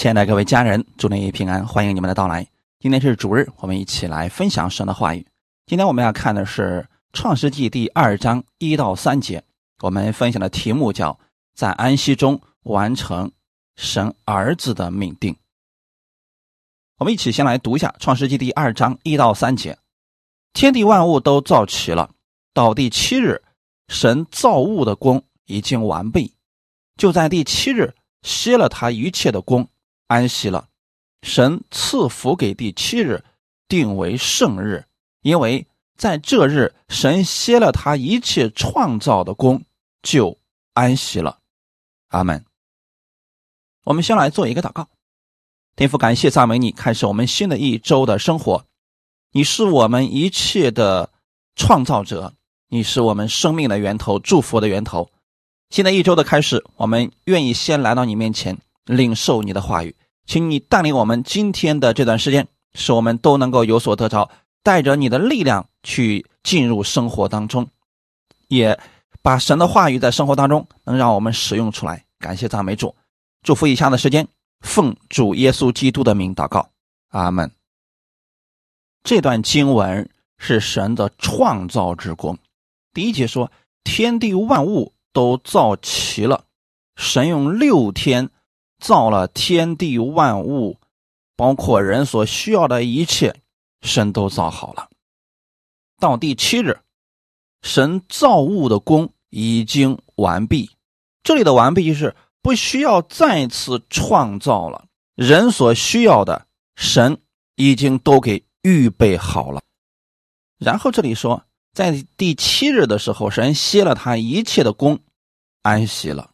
亲爱的各位家人，祝您平安，欢迎你们的到来。今天是主日，我们一起来分享神的话语。今天我们要看的是《创世纪》第二章一到三节。我们分享的题目叫“在安息中完成神儿子的命定”。我们一起先来读一下《创世纪》第二章一到三节：天地万物都造齐了，到第七日，神造物的功已经完备，就在第七日歇了他一切的功。安息了，神赐福给第七日，定为圣日，因为在这日，神歇了他一切创造的功，就安息了。阿门。我们先来做一个祷告，天父，感谢赞美你，开始我们新的一周的生活。你是我们一切的创造者，你是我们生命的源头，祝福的源头。新的一周的开始，我们愿意先来到你面前，领受你的话语。请你带领我们今天的这段时间，使我们都能够有所得着，带着你的力量去进入生活当中，也把神的话语在生活当中能让我们使用出来。感谢赞美主，祝福以下的时间，奉主耶稣基督的名祷告，阿门。这段经文是神的创造之功。第一节说，天地万物都造齐了，神用六天。造了天地万物，包括人所需要的一切，神都造好了。到第七日，神造物的功已经完毕。这里的完毕就是不需要再次创造了，人所需要的，神已经都给预备好了。然后这里说，在第七日的时候，神歇了他一切的功，安息了。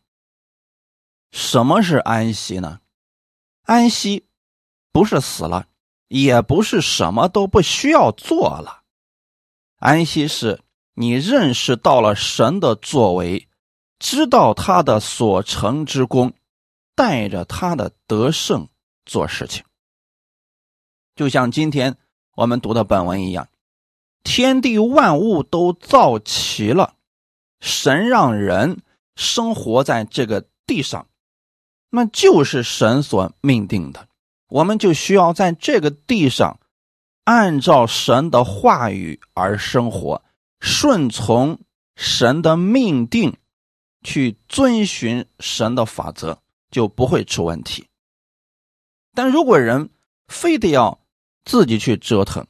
什么是安息呢？安息不是死了，也不是什么都不需要做了。安息是你认识到了神的作为，知道他的所成之功，带着他的得胜做事情。就像今天我们读的本文一样，天地万物都造齐了，神让人生活在这个地上。那就是神所命定的，我们就需要在这个地上，按照神的话语而生活，顺从神的命定，去遵循神的法则，就不会出问题。但如果人非得要自己去折腾，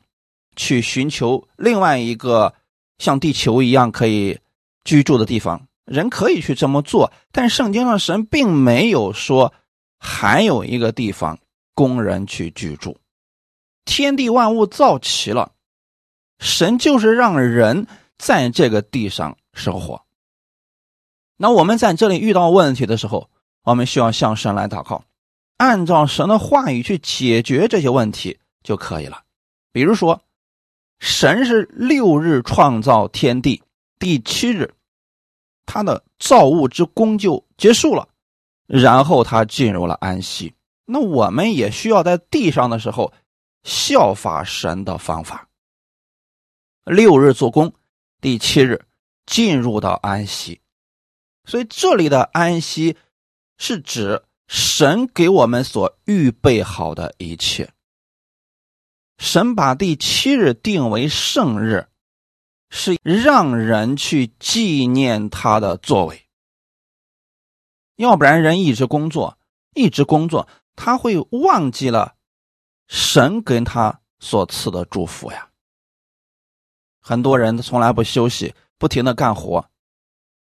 去寻求另外一个像地球一样可以居住的地方，人可以去这么做，但圣经上神并没有说还有一个地方供人去居住。天地万物造齐了，神就是让人在这个地上生活。那我们在这里遇到问题的时候，我们需要向神来祷告，按照神的话语去解决这些问题就可以了。比如说，神是六日创造天地，第七日。他的造物之功就结束了，然后他进入了安息。那我们也需要在地上的时候效法神的方法。六日做工，第七日进入到安息。所以这里的安息是指神给我们所预备好的一切。神把第七日定为圣日。是让人去纪念他的作为，要不然人一直工作，一直工作，他会忘记了神跟他所赐的祝福呀。很多人从来不休息，不停的干活，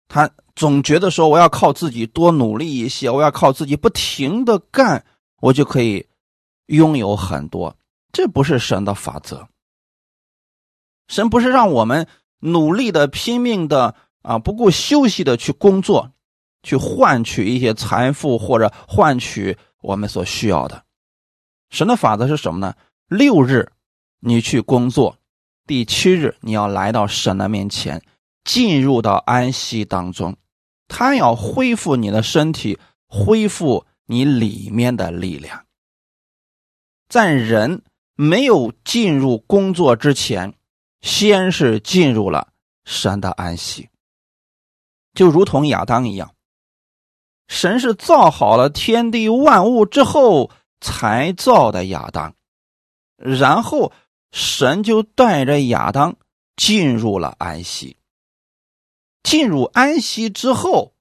他总觉得说我要靠自己多努力一些，我要靠自己不停的干，我就可以拥有很多，这不是神的法则。神不是让我们努力的、拼命的啊，不顾休息的去工作，去换取一些财富或者换取我们所需要的。神的法则是什么呢？六日你去工作，第七日你要来到神的面前，进入到安息当中。他要恢复你的身体，恢复你里面的力量。在人没有进入工作之前。先是进入了神的安息，就如同亚当一样，神是造好了天地万物之后才造的亚当，然后神就带着亚当进入了安息。进入安息之后，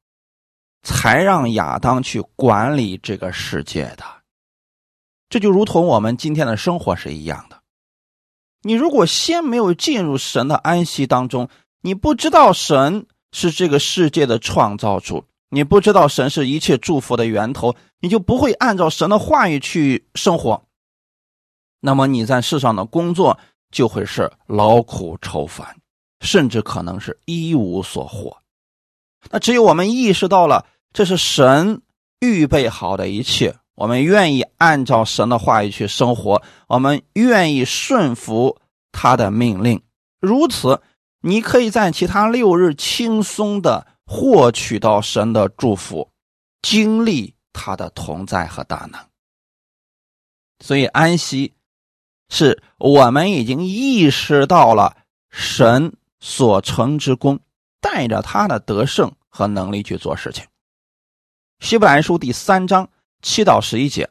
才让亚当去管理这个世界的。这就如同我们今天的生活是一样的。你如果先没有进入神的安息当中，你不知道神是这个世界的创造主。你不知道神是一切祝福的源头，你就不会按照神的话语去生活。那么你在世上的工作就会是劳苦愁烦，甚至可能是一无所获。那只有我们意识到了这是神预备好的一切，我们愿意按照神的话语去生活，我们愿意顺服他的命令。如此，你可以在其他六日轻松的。获取到神的祝福，经历他的同在和大能。所以安息是我们已经意识到了神所成之功，带着他的得胜和能力去做事情。希伯来书第三章七到十一节，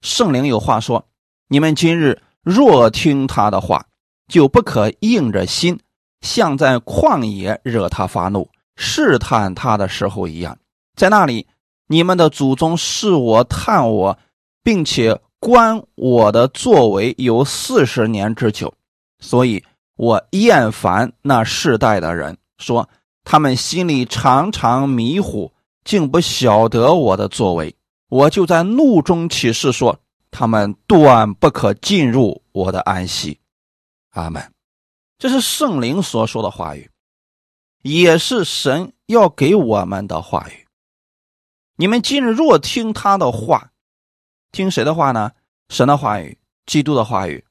圣灵有话说：你们今日若听他的话，就不可硬着心，像在旷野惹他发怒。试探他的时候一样，在那里，你们的祖宗试我、探我，并且观我的作为有四十年之久，所以我厌烦那世代的人，说他们心里常常迷糊，竟不晓得我的作为。我就在怒中起誓说，他们断不可进入我的安息。阿门。这是圣灵所说的话语。也是神要给我们的话语。你们今日若听他的话，听谁的话呢？神的话语，基督的话语，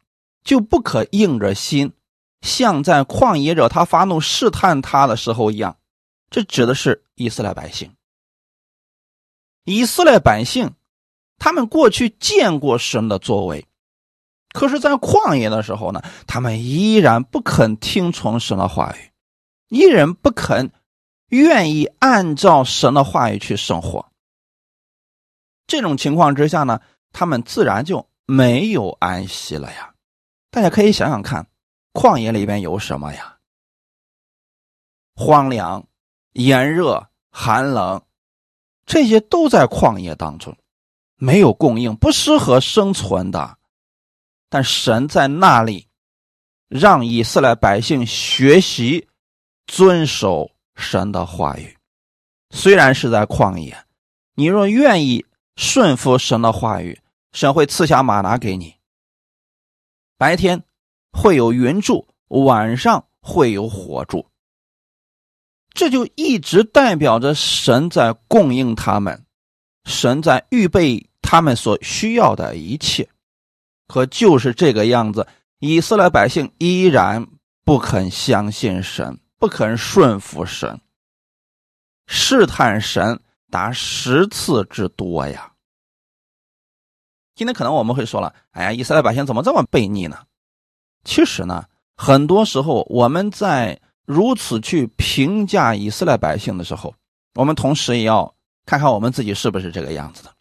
就不可硬着心，像在旷野惹他发怒试探他的时候一样。这指的是以色列百姓。以色列百姓，他们过去见过神的作为，可是，在旷野的时候呢，他们依然不肯听从神的话语。依然不肯愿意按照神的话语去生活，这种情况之下呢，他们自然就没有安息了呀。大家可以想想看，旷野里边有什么呀？荒凉、炎热、寒冷，这些都在旷野当中，没有供应，不适合生存的。但神在那里让以色列百姓学习。遵守神的话语，虽然是在旷野，你若愿意顺服神的话语，神会赐下马拿给你。白天会有云柱，晚上会有火柱，这就一直代表着神在供应他们，神在预备他们所需要的一切。可就是这个样子，以色列百姓依然不肯相信神。不肯顺服神，试探神达十次之多呀。今天可能我们会说了：“哎呀，以色列百姓怎么这么悖逆呢？”其实呢，很多时候我们在如此去评价以色列百姓的时候，我们同时也要看看我们自己是不是这个样子的。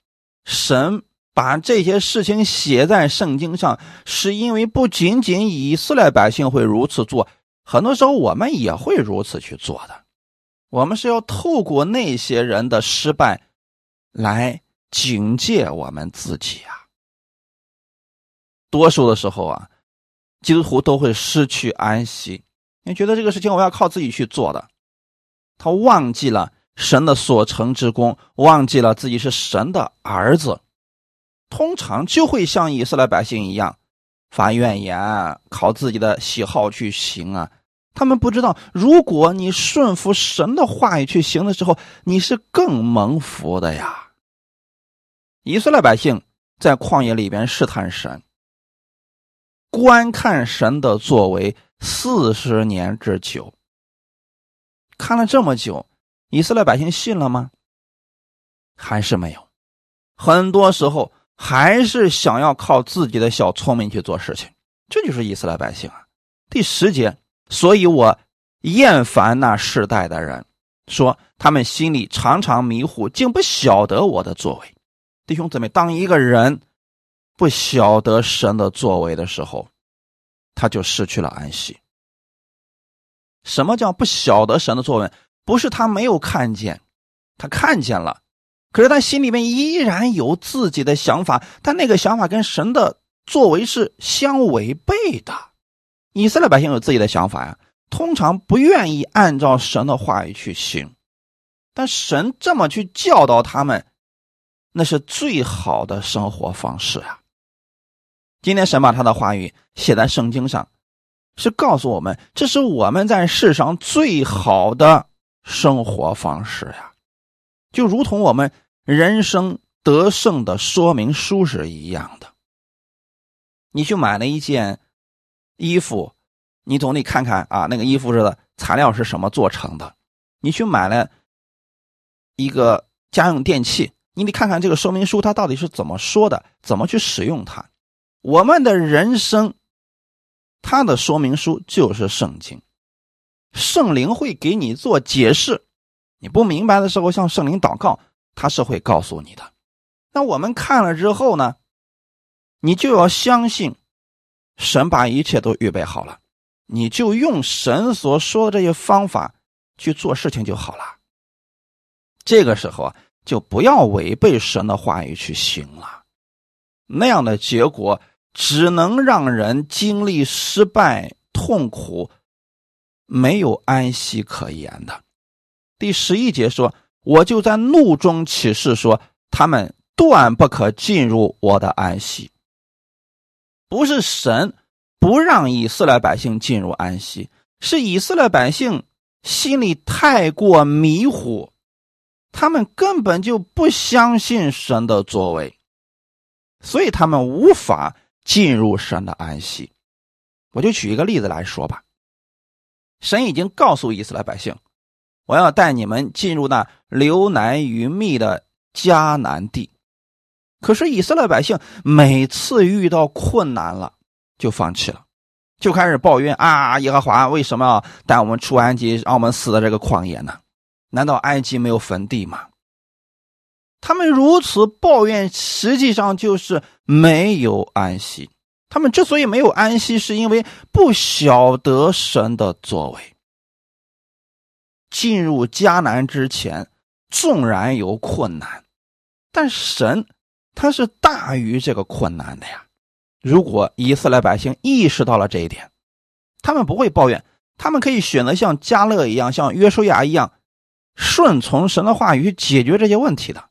神把这些事情写在圣经上，是因为不仅仅以色列百姓会如此做。很多时候我们也会如此去做的，我们是要透过那些人的失败，来警戒我们自己啊。多数的时候啊，基督徒都会失去安息，你觉得这个事情我要靠自己去做的，他忘记了神的所成之功，忘记了自己是神的儿子，通常就会像以色列百姓一样发怨言，靠自己的喜好去行啊。他们不知道，如果你顺服神的话语去行的时候，你是更蒙福的呀。以色列百姓在旷野里边试探神，观看神的作为四十年之久。看了这么久，以色列百姓信了吗？还是没有。很多时候还是想要靠自己的小聪明去做事情，这就是以色列百姓啊。第十节。所以我厌烦那世代的人，说他们心里常常迷糊，竟不晓得我的作为。弟兄姊妹，当一个人不晓得神的作为的时候，他就失去了安息。什么叫不晓得神的作为？不是他没有看见，他看见了，可是他心里面依然有自己的想法，但那个想法跟神的作为是相违背的。以色列百姓有自己的想法呀，通常不愿意按照神的话语去行，但神这么去教导他们，那是最好的生活方式啊。今天神把他的话语写在圣经上，是告诉我们，这是我们在世上最好的生活方式呀，就如同我们人生得胜的说明书是一样的。你去买了一件。衣服，你总得看看啊，那个衣服的材料是什么做成的。你去买了一个家用电器，你得看看这个说明书，它到底是怎么说的，怎么去使用它。我们的人生，它的说明书就是圣经，圣灵会给你做解释。你不明白的时候，向圣灵祷告，他是会告诉你的。那我们看了之后呢，你就要相信。神把一切都预备好了，你就用神所说的这些方法去做事情就好了。这个时候啊，就不要违背神的话语去行了，那样的结果只能让人经历失败、痛苦，没有安息可言的。第十一节说：“我就在怒中起誓说，他们断不可进入我的安息。”不是神不让以色列百姓进入安息，是以色列百姓心里太过迷糊，他们根本就不相信神的作为，所以他们无法进入神的安息。我就举一个例子来说吧，神已经告诉以色列百姓，我要带你们进入那流奶与蜜的迦南地。可是以色列百姓每次遇到困难了，就放弃了，就开始抱怨啊！耶和华为什么要带我们出埃及，让我们死在这个旷野呢？难道埃及没有坟地吗？他们如此抱怨，实际上就是没有安息。他们之所以没有安息，是因为不晓得神的作为。进入迦南之前，纵然有困难，但神。他是大于这个困难的呀！如果以色列百姓意识到了这一点，他们不会抱怨，他们可以选择像加勒一样，像约书亚一样，顺从神的话语解决这些问题的。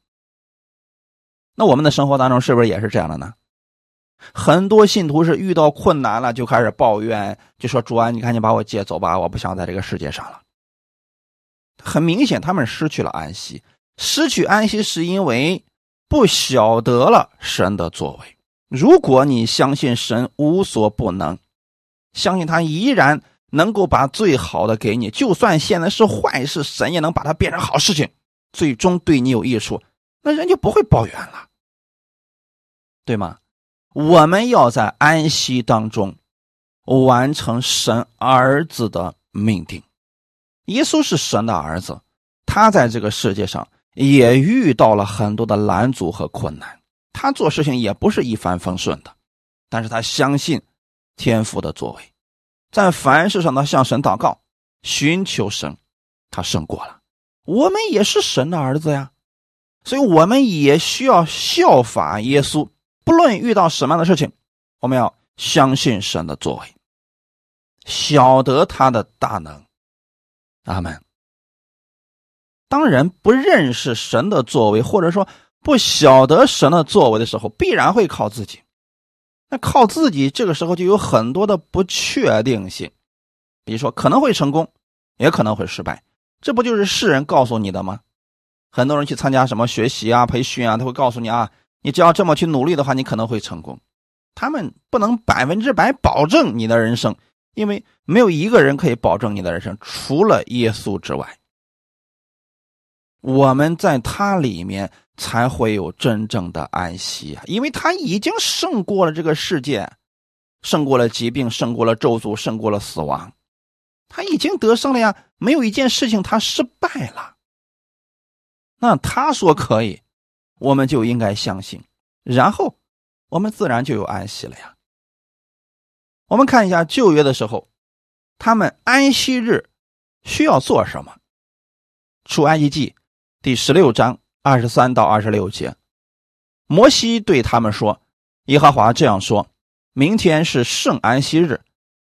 那我们的生活当中是不是也是这样的呢？很多信徒是遇到困难了就开始抱怨，就说：“主啊，你赶紧把我接走吧，我不想在这个世界上了。”很明显，他们失去了安息，失去安息是因为。不晓得了神的作为。如果你相信神无所不能，相信他依然能够把最好的给你，就算现在是坏事，神也能把它变成好事情，最终对你有益处，那人就不会抱怨了，对吗？我们要在安息当中完成神儿子的命定。耶稣是神的儿子，他在这个世界上。也遇到了很多的拦阻和困难，他做事情也不是一帆风顺的，但是他相信天父的作为，在凡事上他向神祷告，寻求神，他胜过了。我们也是神的儿子呀，所以我们也需要效法耶稣，不论遇到什么样的事情，我们要相信神的作为，晓得他的大能。阿门。当人不认识神的作为，或者说不晓得神的作为的时候，必然会靠自己。那靠自己，这个时候就有很多的不确定性，比如说可能会成功，也可能会失败。这不就是世人告诉你的吗？很多人去参加什么学习啊、培训啊，他会告诉你啊，你只要这么去努力的话，你可能会成功。他们不能百分之百保证你的人生，因为没有一个人可以保证你的人生，除了耶稣之外。我们在他里面才会有真正的安息啊！因为他已经胜过了这个世界，胜过了疾病，胜过了咒诅，胜过了死亡。他已经得胜了呀，没有一件事情他失败了。那他说可以，我们就应该相信，然后我们自然就有安息了呀。我们看一下旧约的时候，他们安息日需要做什么？出埃及记第十六章二十三到二十六节，摩西对他们说：“耶和华这样说，明天是圣安息日，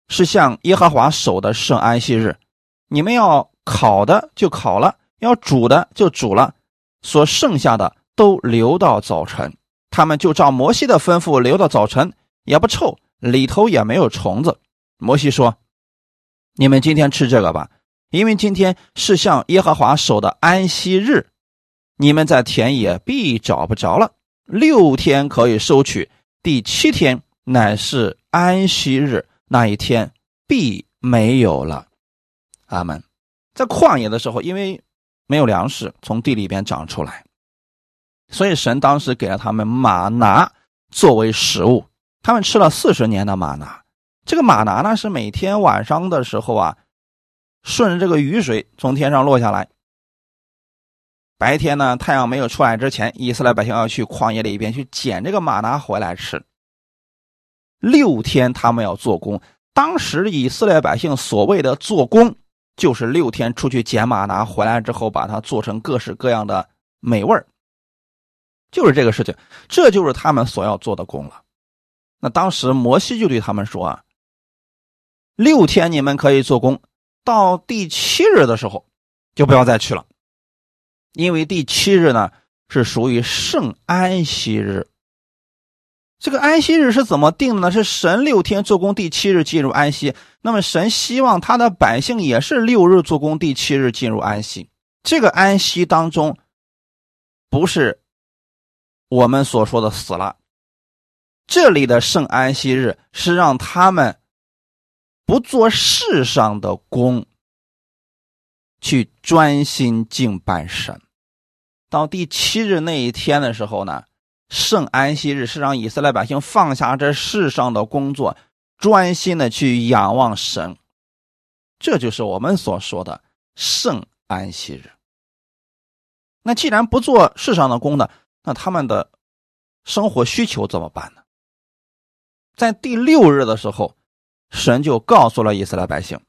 是向耶和华守的圣安息日。你们要烤的就烤了，要煮的就煮了。”所剩下的都留到早晨，他们就照摩西的吩咐留到早晨，也不臭，里头也没有虫子。摩西说：“你们今天吃这个吧，因为今天是向耶和华守的安息日，你们在田野必找不着了。六天可以收取，第七天乃是安息日，那一天必没有了。”阿门。在旷野的时候，因为。没有粮食从地里边长出来，所以神当时给了他们马拿作为食物。他们吃了四十年的马拿。这个马拿呢，是每天晚上的时候啊，顺着这个雨水从天上落下来。白天呢，太阳没有出来之前，以色列百姓要去旷野里边去捡这个马拿回来吃。六天他们要做工。当时以色列百姓所谓的做工。就是六天出去捡马拿回来之后，把它做成各式各样的美味儿就是这个事情，这就是他们所要做的工了。那当时摩西就对他们说啊：“六天你们可以做工，到第七日的时候就不要再去了，因为第七日呢是属于圣安息日。”这个安息日是怎么定的呢？是神六天做工，第七日进入安息。那么神希望他的百姓也是六日做工，第七日进入安息。这个安息当中，不是我们所说的死了。这里的圣安息日是让他们不做世上的工，去专心敬拜神。到第七日那一天的时候呢？圣安息日是让以色列百姓放下这世上的工作，专心的去仰望神。这就是我们所说的圣安息日。那既然不做世上的工呢，那他们的生活需求怎么办呢？在第六日的时候，神就告诉了以色列百姓：“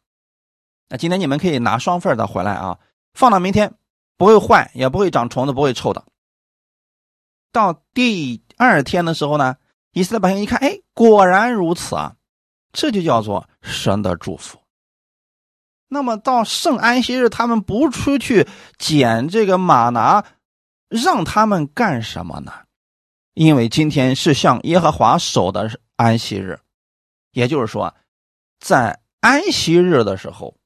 那今天你们可以拿双份的回来啊，放到明天不会坏，也不会长虫子，不会臭的。”到第二天的时候呢，以色列百姓一看，哎，果然如此啊，这就叫做神的祝福。那么到圣安息日，他们不出去捡这个马拿，让他们干什么呢？因为今天是向耶和华守的安息日，也就是说，在安息日的时候，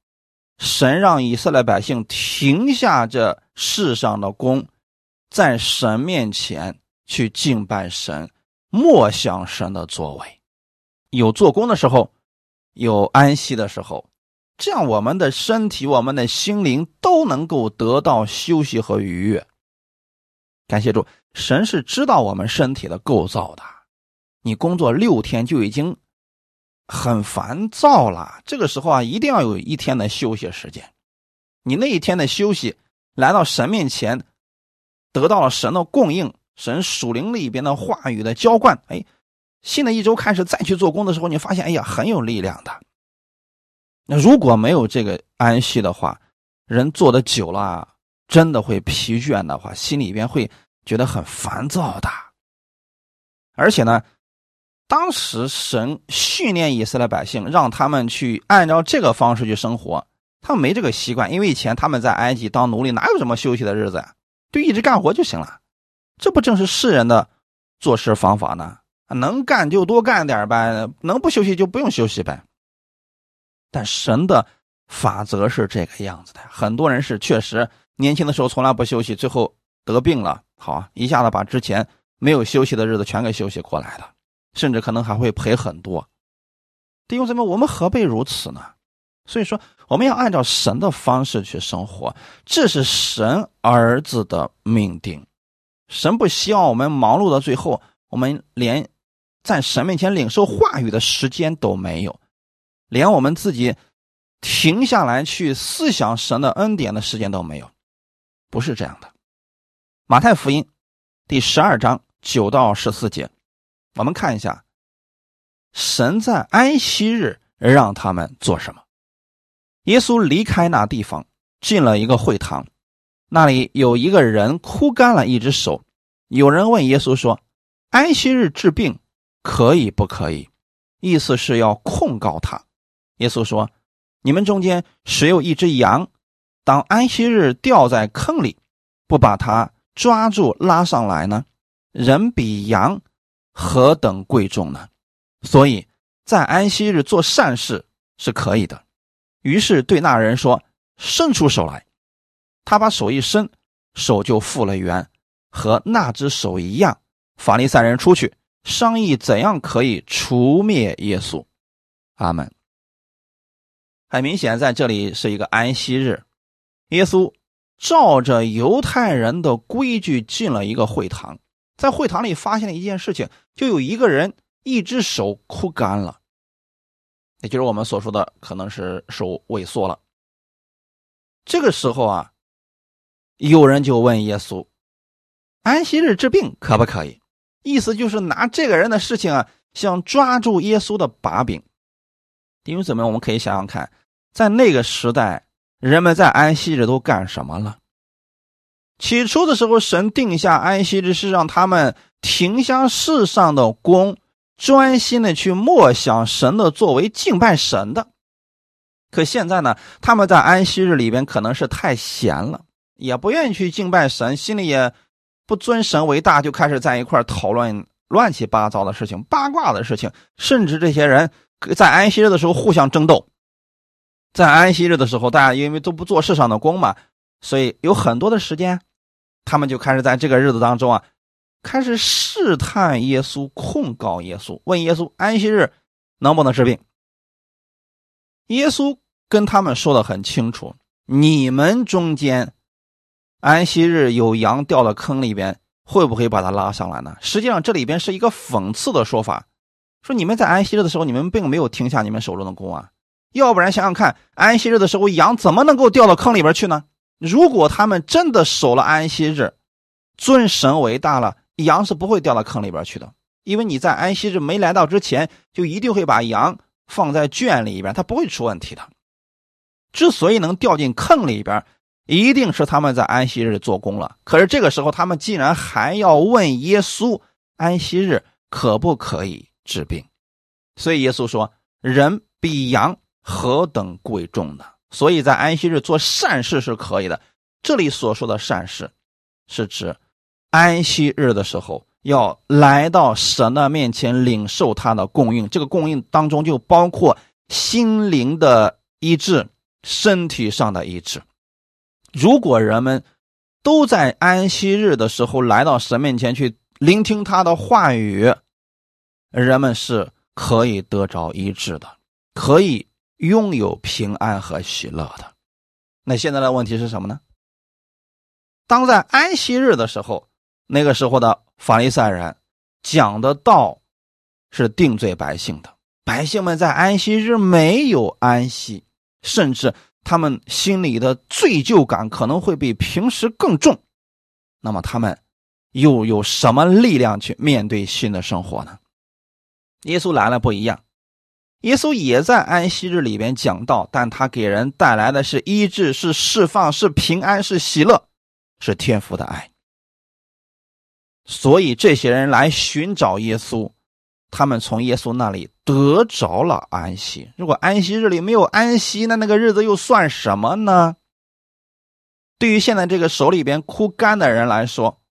神让以色列百姓停下这世上的工。在神面前去敬拜神，默想神的作为，有做工的时候，有安息的时候，这样我们的身体、我们的心灵都能够得到休息和愉悦。感谢主，神是知道我们身体的构造的。你工作六天就已经很烦躁了，这个时候啊，一定要有一天的休息时间。你那一天的休息，来到神面前。得到了神的供应，神属灵里边的话语的浇灌，哎，新的一周开始再去做工的时候，你发现，哎呀，很有力量的。那如果没有这个安息的话，人做的久了，真的会疲倦的话，心里边会觉得很烦躁的。而且呢，当时神训练以色列百姓，让他们去按照这个方式去生活，他们没这个习惯，因为以前他们在埃及当奴隶，哪有什么休息的日子呀？就一直干活就行了，这不正是世人的做事方法呢？能干就多干点呗，能不休息就不用休息呗。但神的法则是这个样子的，很多人是确实年轻的时候从来不休息，最后得病了，好一下子把之前没有休息的日子全给休息过来了，甚至可能还会赔很多。弟兄姊妹，我们何必如此呢？所以说，我们要按照神的方式去生活，这是神儿子的命定。神不希望我们忙碌到最后，我们连在神面前领受话语的时间都没有，连我们自己停下来去思想神的恩典的时间都没有，不是这样的。马太福音第十二章九到十四节，我们看一下，神在安息日让他们做什么？耶稣离开那地方，进了一个会堂，那里有一个人枯干了一只手。有人问耶稣说：“安息日治病可以不可以？”意思是要控告他。耶稣说。你们中间谁有一只羊，当安息日掉在坑里，不把它抓住拉上来呢？人比羊何等贵重呢？所以在安息日做善事是可以的。于是对那人说：“伸出手来。”他把手一伸，手就复了原，和那只手一样。法利赛人出去商议怎样可以除灭耶稣。阿门。很明显，在这里是一个安息日，耶稣照着犹太人的规矩进了一个会堂，在会堂里发现了一件事情，就有一个人一只手枯干了，也就是我们所说的可能是手萎缩了。这个时候啊，有人就问耶稣：“安息日治病可不可以？”意思就是拿这个人的事情啊，想抓住耶稣的把柄。弟兄姊妹，我们可以想想看。在那个时代，人们在安息日都干什么了？起初的时候，神定下安息日是让他们停下世上的功，专心的去默想神的作为，敬拜神的。可现在呢，他们在安息日里边可能是太闲了，也不愿意去敬拜神，心里也不尊神为大，就开始在一块讨论乱七八糟的事情、八卦的事情，甚至这些人在安息日的时候互相争斗。在安息日的时候，大家因为都不做世上的工嘛，所以有很多的时间，他们就开始在这个日子当中啊，开始试探耶稣，控告耶稣，问耶稣安息日能不能治病。耶稣跟他们说的很清楚：你们中间安息日有羊掉到坑里边，会不会把它拉上来呢？实际上这里边是一个讽刺的说法，说你们在安息日的时候，你们并没有停下你们手中的工啊。要不然想想看，安息日的时候，羊怎么能够掉到坑里边去呢？如果他们真的守了安息日，尊神为大了，羊是不会掉到坑里边去的。因为你在安息日没来到之前，就一定会把羊放在圈里边，它不会出问题的。之所以能掉进坑里边，一定是他们在安息日做工了。可是这个时候，他们竟然还要问耶稣，安息日可不可以治病？所以耶稣说：“人比羊。”何等贵重呢？所以在安息日做善事是可以的。这里所说的善事，是指安息日的时候要来到神的面前领受他的供应。这个供应当中就包括心灵的医治、身体上的医治。如果人们都在安息日的时候来到神面前去聆听他的话语，人们是可以得着医治的，可以。拥有平安和喜乐的，那现在的问题是什么呢？当在安息日的时候，那个时候的法利赛人讲的道是定罪百姓的，百姓们在安息日没有安息，甚至他们心里的罪疚感可能会比平时更重。那么他们又有什么力量去面对新的生活呢？耶稣来了不一样。耶稣也在安息日里边讲道，但他给人带来的是医治、是释放、是平安、是喜乐，是天父的爱。所以这些人来寻找耶稣，他们从耶稣那里得着了安息。如果安息日里没有安息，那那个日子又算什么呢？对于现在这个手里边枯干的人来说，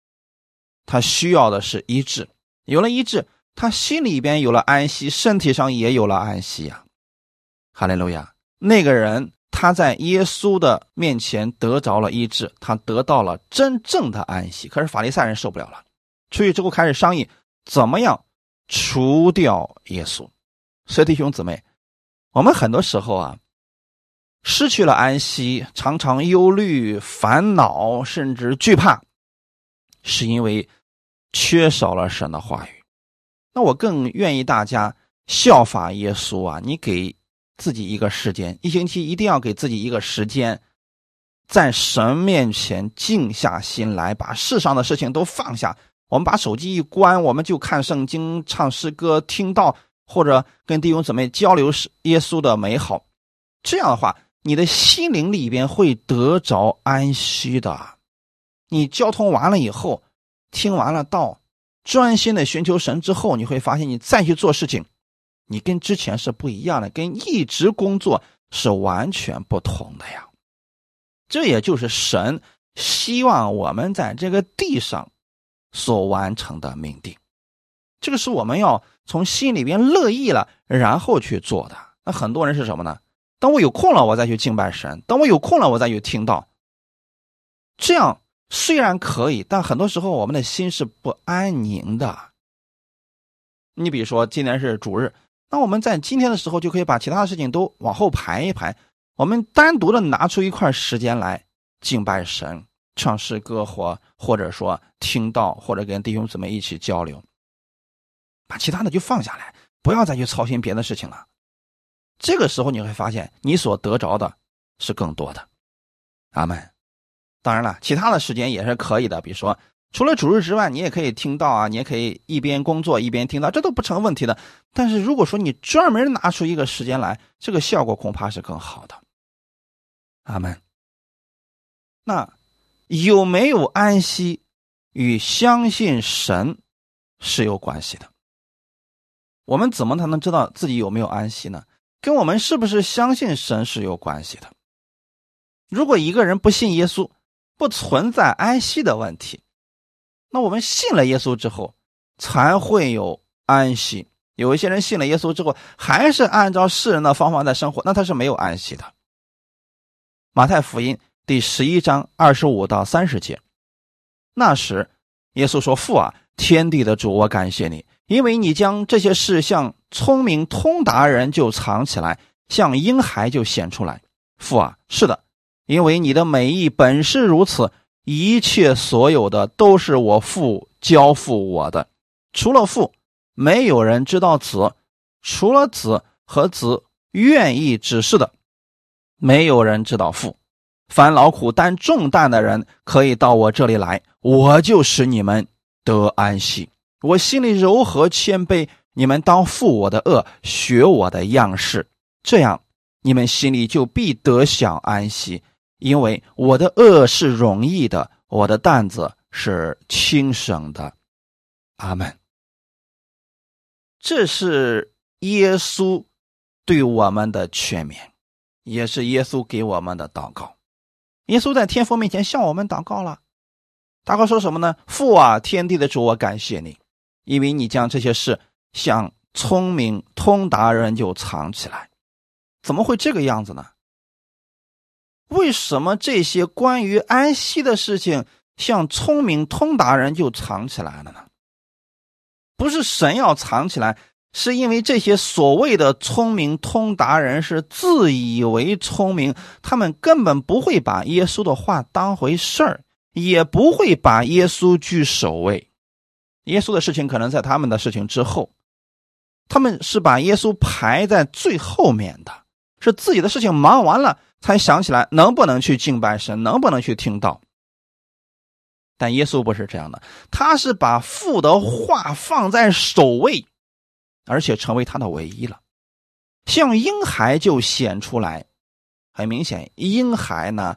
他需要的是医治，有了医治。他心里边有了安息，身体上也有了安息呀，哈利路亚！那个人他在耶稣的面前得着了医治，他得到了真正的安息。可是法利赛人受不了了，出去之后开始商议怎么样除掉耶稣。所以弟兄姊妹，我们很多时候啊，失去了安息，常常忧虑、烦恼，甚至惧怕，是因为缺少了神的话语。那我更愿意大家效法耶稣啊！你给自己一个时间，一星期一定要给自己一个时间，在神面前静下心来，把世上的事情都放下。我们把手机一关，我们就看圣经、唱诗歌、听到或者跟弟兄姊妹交流耶稣的美好。这样的话，你的心灵里边会得着安息的。你交通完了以后，听完了道，专心的寻求神之后，你会发现你再去做事情。你跟之前是不一样的，跟一直工作是完全不同的呀。这也就是神希望我们在这个地上所完成的命定，这个是我们要从心里边乐意了，然后去做的。那很多人是什么呢？等我有空了，我再去敬拜神；等我有空了，我再去听到。这样虽然可以，但很多时候我们的心是不安宁的。你比如说，今天是主日。那我们在今天的时候就可以把其他的事情都往后排一排，我们单独的拿出一块时间来敬拜神、唱诗歌或或者说听到或者跟弟兄姊妹一起交流，把其他的就放下来，不要再去操心别的事情了。这个时候你会发现，你所得着的是更多的。阿门。当然了，其他的时间也是可以的，比如说。除了主日之外，你也可以听到啊，你也可以一边工作一边听到，这都不成问题的。但是如果说你专门拿出一个时间来，这个效果恐怕是更好的。阿门。那有没有安息与相信神是有关系的？我们怎么才能知道自己有没有安息呢？跟我们是不是相信神是有关系的。如果一个人不信耶稣，不存在安息的问题。那我们信了耶稣之后，才会有安息。有一些人信了耶稣之后，还是按照世人的方法在生活，那他是没有安息的。马太福音第十一章二十五到三十节，那时耶稣说：“父啊，天地的主，我感谢你，因为你将这些事向聪明通达人就藏起来，向婴孩就显出来。父啊，是的，因为你的美意本是如此。”一切所有的都是我父交付我的，除了父，没有人知道子；除了子和子愿意指示的，没有人知道父。凡劳苦担重担的人，可以到我这里来，我就使你们得安息。我心里柔和谦卑，你们当负我的恶，学我的样式，这样你们心里就必得享安息。因为我的恶是容易的，我的担子是轻省的，阿门。这是耶稣对我们的劝勉，也是耶稣给我们的祷告。耶稣在天父面前向我们祷告了，祷告说什么呢？父啊，天地的主，我感谢你，因为你将这些事向聪明通达人就藏起来，怎么会这个样子呢？为什么这些关于安息的事情，像聪明通达人就藏起来了呢？不是神要藏起来，是因为这些所谓的聪明通达人是自以为聪明，他们根本不会把耶稣的话当回事儿，也不会把耶稣居首位。耶稣的事情可能在他们的事情之后，他们是把耶稣排在最后面的，是自己的事情忙完了。才想起来能不能去敬拜神，能不能去听到。但耶稣不是这样的，他是把父的话放在首位，而且成为他的唯一了。像婴孩就显出来，很明显，婴孩呢，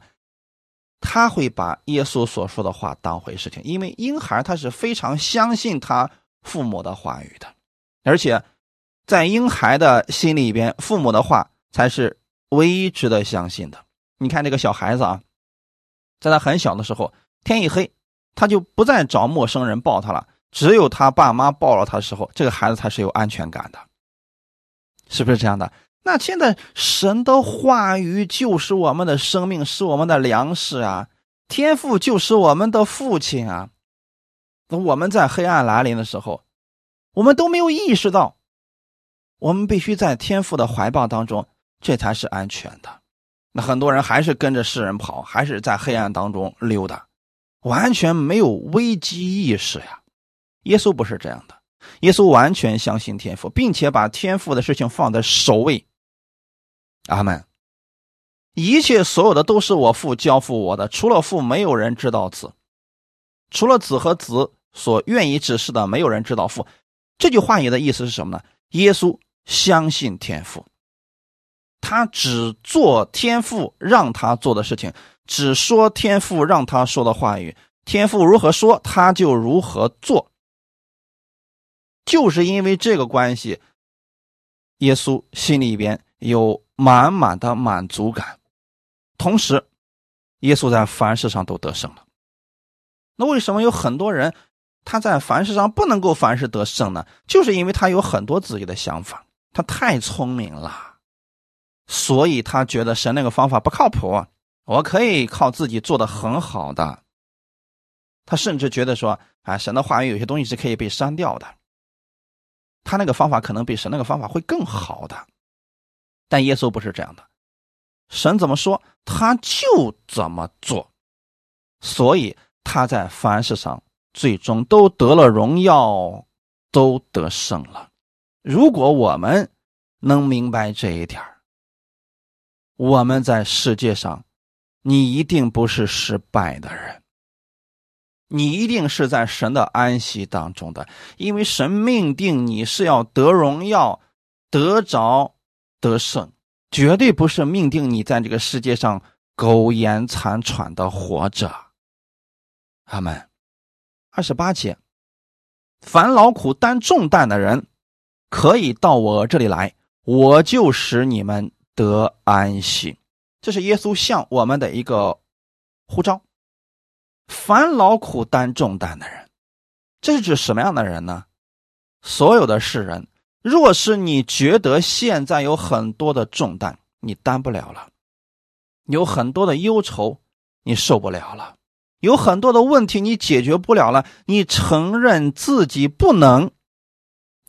他会把耶稣所说的话当回事情，因为婴孩他是非常相信他父母的话语的，而且在婴孩的心里边，父母的话才是。唯一值得相信的，你看这个小孩子啊，在他很小的时候，天一黑，他就不再找陌生人抱他了，只有他爸妈抱了他的时候，这个孩子才是有安全感的，是不是这样的？那现在神的话语就是我们的生命，是我们的粮食啊，天父就是我们的父亲啊。那我们在黑暗来临的时候，我们都没有意识到，我们必须在天父的怀抱当中。这才是安全的。那很多人还是跟着世人跑，还是在黑暗当中溜达，完全没有危机意识呀。耶稣不是这样的，耶稣完全相信天赋，并且把天赋的事情放在首位。阿门。一切所有的都是我父交付我的，除了父，没有人知道子；除了子和子所愿意指示的，没有人知道父。这句话语的意思是什么呢？耶稣相信天父，他只做天父让他做的事情，只说天父让他说的话语，天父如何说，他就如何做。就是因为这个关系，耶稣心里边有满满的满足感。同时，耶稣在凡事上都得胜了。那为什么有很多人他在凡事上不能够凡事得胜呢？就是因为他有很多自己的想法，他太聪明了，所以他觉得神那个方法不靠谱，我可以靠自己做的很好的。他甚至觉得说，啊，神的话语有些东西是可以被删掉的，他那个方法可能比神那个方法会更好的。但耶稣不是这样的。神怎么说，他就怎么做，所以他在凡事上最终都得了荣耀，都得胜了。如果我们能明白这一点我们在世界上，你一定不是失败的人，你一定是在神的安息当中的，因为神命定你是要得荣耀、得着、得胜。绝对不是命定你在这个世界上苟延残喘的活着。阿门。二十八节，凡劳苦担重担的人，可以到我这里来，我就使你们得安息。这是耶稣向我们的一个呼召。凡劳苦担重担的人，这是指什么样的人呢？所有的世人。若是你觉得现在有很多的重担你担不了了，有很多的忧愁你受不了了，有很多的问题你解决不了了，你承认自己不能，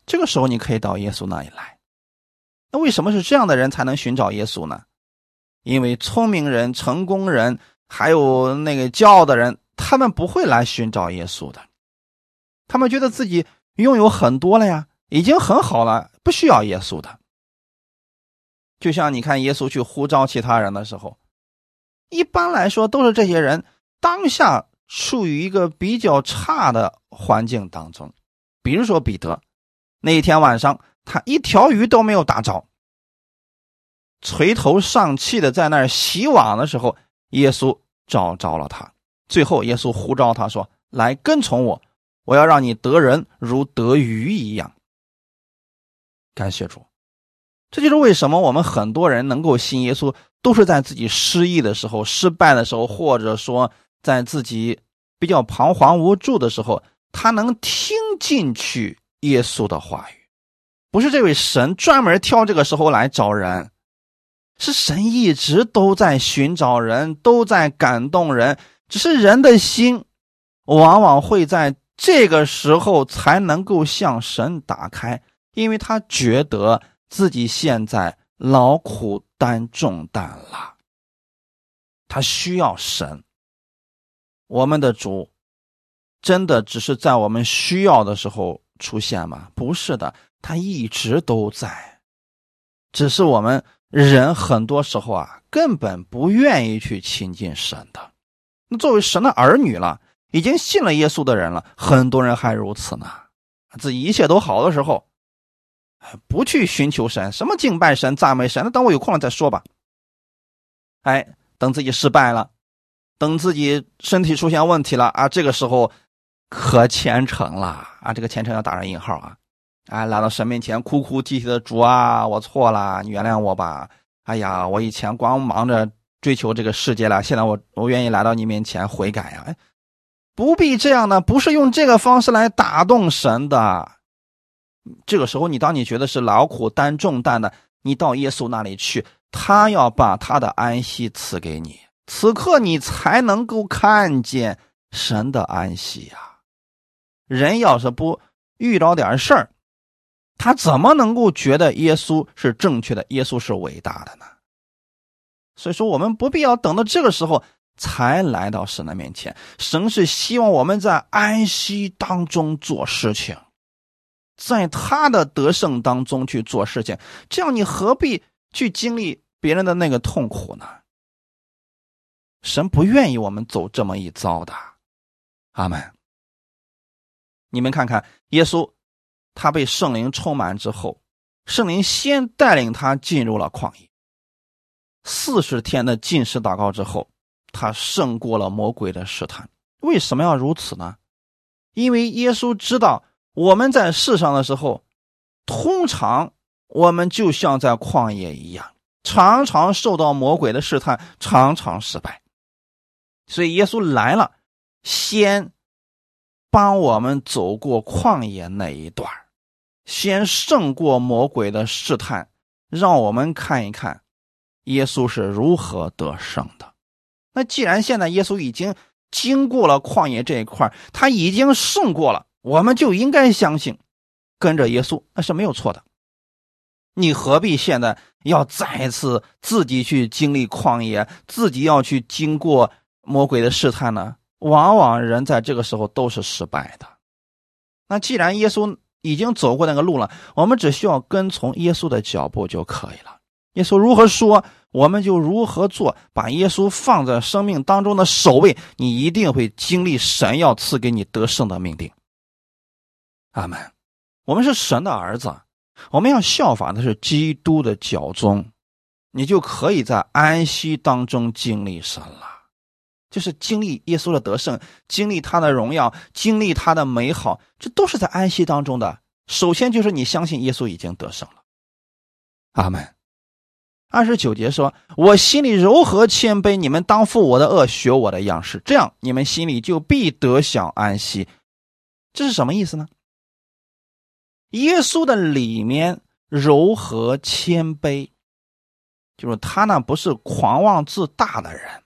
这个时候你可以到耶稣那里来。那为什么是这样的人才能寻找耶稣呢？因为聪明人、成功人，还有那个骄傲的人，他们不会来寻找耶稣的，他们觉得自己拥有很多了呀。已经很好了，不需要耶稣的。就像你看耶稣去呼召其他人的时候，一般来说都是这些人当下处于一个比较差的环境当中。比如说彼得，那一天晚上他一条鱼都没有打着，垂头丧气的在那儿洗网的时候，耶稣找着了他。最后耶稣呼召他说：“来跟从我，我要让你得人如得鱼一样。”感谢主，这就是为什么我们很多人能够信耶稣，都是在自己失意的时候、失败的时候，或者说在自己比较彷徨无助的时候，他能听进去耶稣的话语。不是这位神专门挑这个时候来找人，是神一直都在寻找人，都在感动人，只是人的心往往会在这个时候才能够向神打开。因为他觉得自己现在劳苦担重担了，他需要神。我们的主真的只是在我们需要的时候出现吗？不是的，他一直都在，只是我们人很多时候啊，根本不愿意去亲近神的。那作为神的儿女了，已经信了耶稣的人了，很多人还如此呢。自己一切都好的时候。不去寻求神，什么敬拜神、赞美神，那等我有空了再说吧。哎，等自己失败了，等自己身体出现问题了啊，这个时候可虔诚了啊！这个虔诚要打上引号啊！哎，来到神面前哭哭啼啼的，主啊，我错了，你原谅我吧。哎呀，我以前光忙着追求这个世界了，现在我我愿意来到你面前悔改呀！哎，不必这样的，不是用这个方式来打动神的。这个时候，你当你觉得是劳苦担重担的，你到耶稣那里去，他要把他的安息赐给你，此刻你才能够看见神的安息呀。人要是不遇着点事儿，他怎么能够觉得耶稣是正确的，耶稣是伟大的呢？所以说，我们不必要等到这个时候才来到神的面前。神是希望我们在安息当中做事情。在他的得胜当中去做事情，这样你何必去经历别人的那个痛苦呢？神不愿意我们走这么一遭的。阿门。你们看看，耶稣他被圣灵充满之后，圣灵先带领他进入了旷野。四十天的进食祷告之后，他胜过了魔鬼的试探。为什么要如此呢？因为耶稣知道我们在世上的时候，通常我们就像在旷野一样，常常受到魔鬼的试探，常常失败。所以耶稣来了，先帮我们走过旷野那一段先胜过魔鬼的试探，让我们看一看耶稣是如何得胜的。那既然现在耶稣已经经过了旷野这一块，他已经胜过了，我们就应该相信，跟着耶稣那是没有错的。你何必现在要再次自己去经历旷野，自己要去经过魔鬼的试探呢？往往人在这个时候都是失败的。那既然耶稣已经走过那个路了，我们只需要跟从耶稣的脚步就可以了。耶稣如何说？我们就如何做，把耶稣放在生命当中的首位，你一定会经历神要赐给你得胜的命定。阿门。我们是神的儿子，我们要效法的是基督的教宗，你就可以在安息当中经历神了，就是经历耶稣的得胜，经历他的荣耀，经历他的美好，这都是在安息当中的。首先就是你相信耶稣已经得胜了。阿门。二十九节说：“我心里柔和谦卑，你们当负我的恶，学我的样式，这样你们心里就必得享安息。”这是什么意思呢？耶稣的里面柔和谦卑，就是他呢不是狂妄自大的人。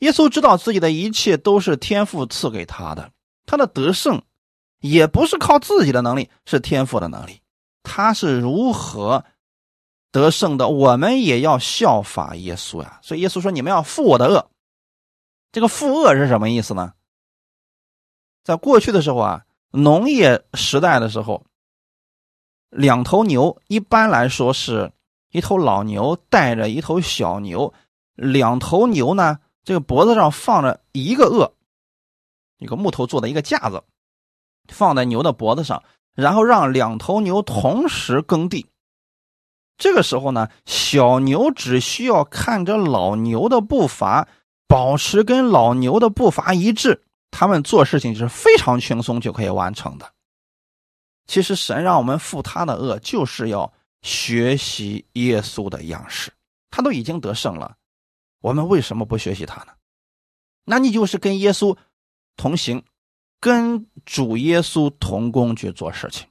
耶稣知道自己的一切都是天父赐给他的，他的得胜也不是靠自己的能力，是天赋的能力。他是如何？得胜的，我们也要效法耶稣呀。所以耶稣说：“你们要负我的恶。”这个负恶是什么意思呢？在过去的时候啊，农业时代的时候，两头牛一般来说是一头老牛带着一头小牛，两头牛呢，这个脖子上放着一个轭，一个木头做的一个架子，放在牛的脖子上，然后让两头牛同时耕地。这个时候呢，小牛只需要看着老牛的步伐，保持跟老牛的步伐一致，他们做事情是非常轻松就可以完成的。其实神让我们负他的恶，就是要学习耶稣的样式。他都已经得胜了，我们为什么不学习他呢？那你就是跟耶稣同行，跟主耶稣同工去做事情。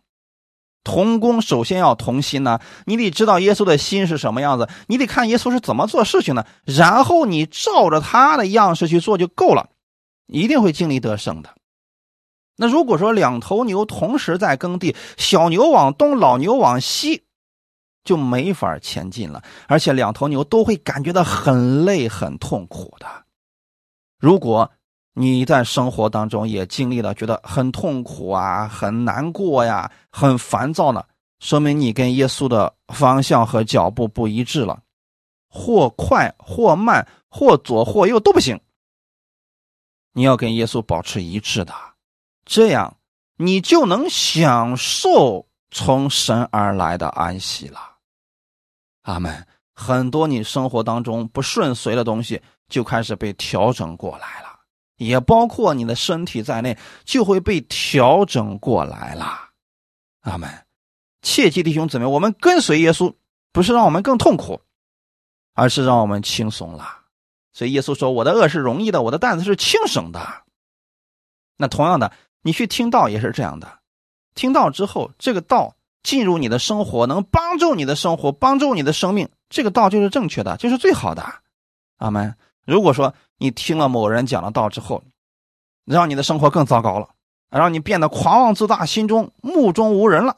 同工首先要同心呢，你得知道耶稣的心是什么样子，你得看耶稣是怎么做事情的，然后你照着他的样式去做就够了，一定会经历得胜的。那如果说两头牛同时在耕地，小牛往东，老牛往西，就没法前进了，而且两头牛都会感觉到很累、很痛苦的。如果你在生活当中也经历了，觉得很痛苦啊，很难过呀，很烦躁呢，说明你跟耶稣的方向和脚步不一致了，或快或慢，或左或右都不行。你要跟耶稣保持一致的，这样你就能享受从神而来的安息了。阿门。很多你生活当中不顺遂的东西就开始被调整过来了。也包括你的身体在内，就会被调整过来了。阿门。切记，弟兄姊妹，我们跟随耶稣，不是让我们更痛苦，而是让我们轻松了。所以耶稣说：“我的恶是容易的，我的担子是轻省的。”那同样的，你去听道也是这样的。听到之后，这个道进入你的生活，能帮助你的生活，帮助你的生命，这个道就是正确的，就是最好的。阿门。如果说你听了某人讲了道之后，让你的生活更糟糕了，让你变得狂妄自大，心中目中无人了，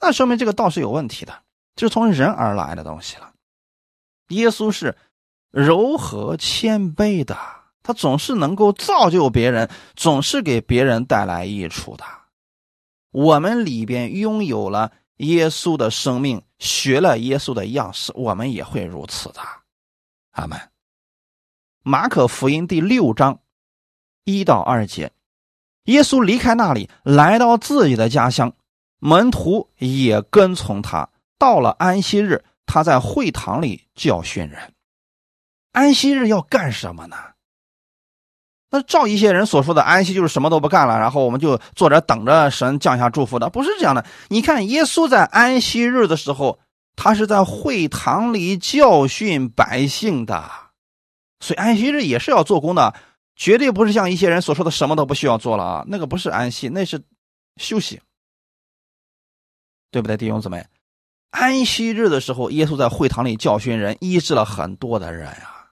那说明这个道是有问题的，就是从人而来的东西了。耶稣是柔和谦卑的，他总是能够造就别人，总是给别人带来益处的。我们里边拥有了耶稣的生命，学了耶稣的样式，我们也会如此的。阿门。马可福音第六章一到二节，耶稣离开那里，来到自己的家乡，门徒也跟从他。到了安息日，他在会堂里教训人。安息日要干什么呢？那照一些人所说的，安息就是什么都不干了，然后我们就坐着等着神降下祝福的，不是这样的。你看，耶稣在安息日的时候，他是在会堂里教训百姓的，所以安息日也是要做工的，绝对不是像一些人所说的什么都不需要做了啊，那个不是安息，那是休息，对不对，弟兄姊妹？安息日的时候，耶稣在会堂里教训人，医治了很多的人啊，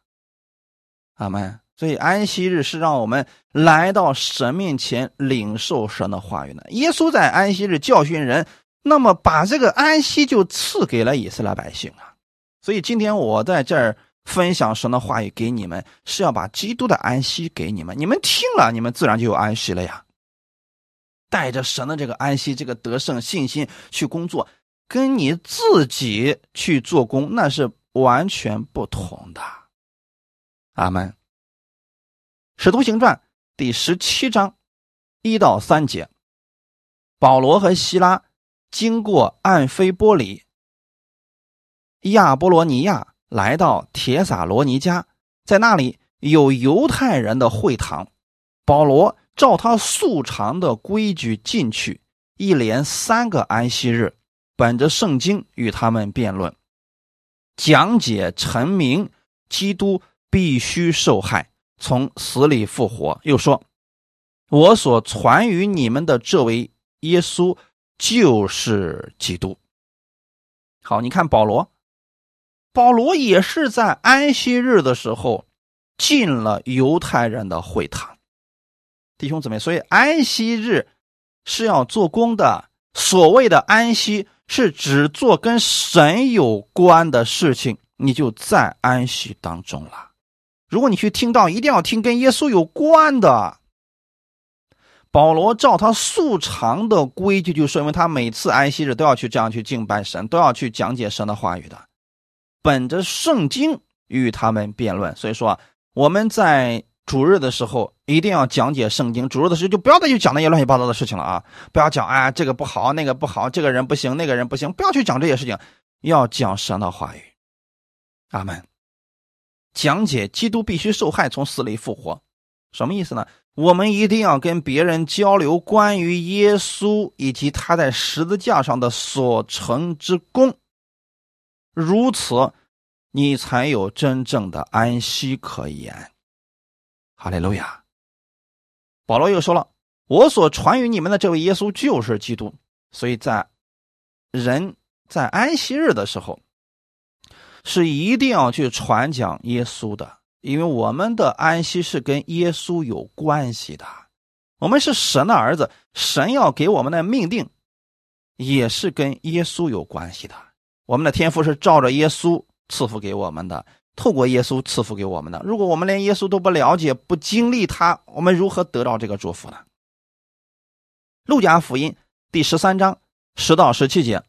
阿门。所以安息日是让我们来到神面前领受神的话语的。耶稣在安息日教训人，那么把这个安息就赐给了以色列百姓啊。所以今天我在这儿分享神的话语给你们，是要把基督的安息给你们。你们听了，你们自然就有安息了呀。带着神的这个安息、这个得胜信心去工作，跟你自己去做工那是完全不同的。阿门。《使徒行传》第十七章一到三节，保罗和希拉经过暗菲波里、亚波罗尼亚，来到铁撒罗尼迦，在那里有犹太人的会堂。保罗照他素常的规矩进去，一连三个安息日，本着圣经与他们辩论，讲解陈明基督必须受害。从死里复活，又说：“我所传于你们的这位耶稣就是基督。”好，你看保罗，保罗也是在安息日的时候进了犹太人的会堂，弟兄姊妹，所以安息日是要做工的。所谓的安息，是只做跟神有关的事情，你就在安息当中了。如果你去听到，一定要听跟耶稣有关的。保罗照他素常的规矩，就说明他每次安息日都要去这样去敬拜神，都要去讲解神的话语的，本着圣经与他们辩论。所以说，我们在主日的时候一定要讲解圣经。主日的时候就不要再去讲那些乱七八糟的事情了啊！不要讲哎，这个不好，那个不好，这个人不行，那个人不行，不要去讲这些事情，要讲神的话语。阿门。讲解基督必须受害，从死里复活，什么意思呢？我们一定要跟别人交流关于耶稣以及他在十字架上的所成之功，如此，你才有真正的安息可言。哈利路亚。保罗又说了：“我所传与你们的这位耶稣就是基督。”所以在人在安息日的时候。是一定要去传讲耶稣的，因为我们的安息是跟耶稣有关系的。我们是神的儿子，神要给我们的命定也是跟耶稣有关系的。我们的天赋是照着耶稣赐福给我们的，透过耶稣赐福给我们的。如果我们连耶稣都不了解、不经历他，我们如何得到这个祝福呢？路加福音第十三章十到十七节。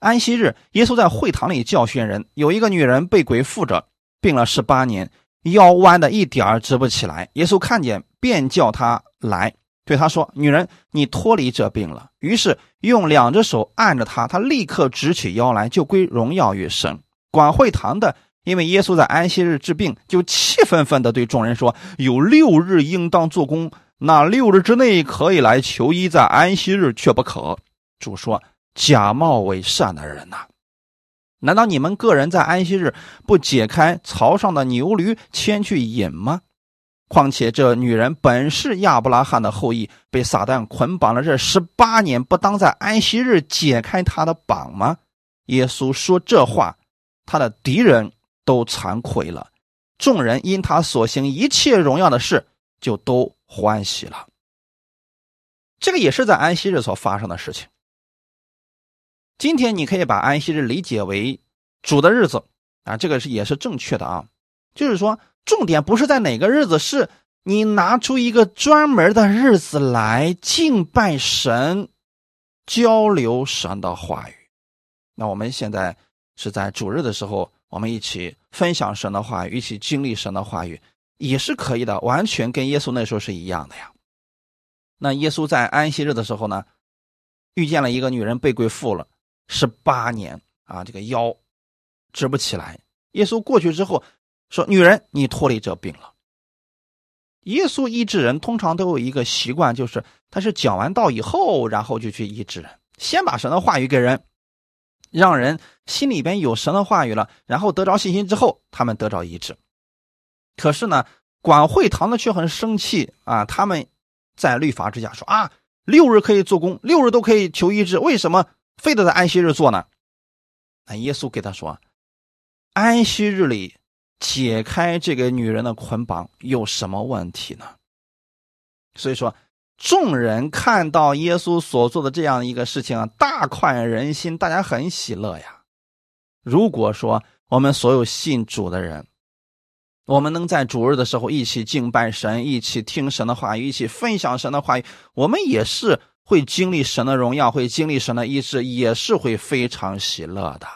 安息日，耶稣在会堂里教训人。有一个女人被鬼附着，病了十八年，腰弯的一点儿直不起来。耶稣看见，便叫她来，对她说：“女人，你脱离这病了。”于是用两只手按着她，她立刻直起腰来，就归荣耀于神。管会堂的，因为耶稣在安息日治病，就气愤愤地对众人说：“有六日应当做工，那六日之内可以来求医，在安息日却不可。”主说。假冒伪善的人呐！难道你们个人在安息日不解开槽上的牛驴牵去饮吗？况且这女人本是亚伯拉罕的后裔，被撒旦捆绑了这十八年，不当在安息日解开她的绑吗？耶稣说这话，他的敌人都惭愧了，众人因他所行一切荣耀的事，就都欢喜了。这个也是在安息日所发生的事情。今天你可以把安息日理解为主的日子啊，这个是也是正确的啊。就是说，重点不是在哪个日子，是你拿出一个专门的日子来敬拜神，交流神的话语。那我们现在是在主日的时候，我们一起分享神的话语，一起经历神的话语，也是可以的，完全跟耶稣那时候是一样的呀。那耶稣在安息日的时候呢，遇见了一个女人被鬼附了十八年啊，这个腰直不起来。耶稣过去之后说：“女人，你脱离这病了。”耶稣医治人通常都有一个习惯，就是他是讲完道以后，然后就去医治人，先把神的话语给人。让人心里边有神的话语了，然后得着信心之后，他们得着医治。可是呢，管会堂的却很生气啊！他们在律法之下说啊，六日可以做工，六日都可以求医治，为什么非得在安息日做呢？那耶稣给他说，安息日里解开这个女人的捆绑有什么问题呢？所以说。众人看到耶稣所做的这样一个事情啊，大快人心，大家很喜乐呀。如果说我们所有信主的人，我们能在主日的时候一起敬拜神，一起听神的话语，一起分享神的话语，我们也是会经历神的荣耀，会经历神的医治，也是会非常喜乐的。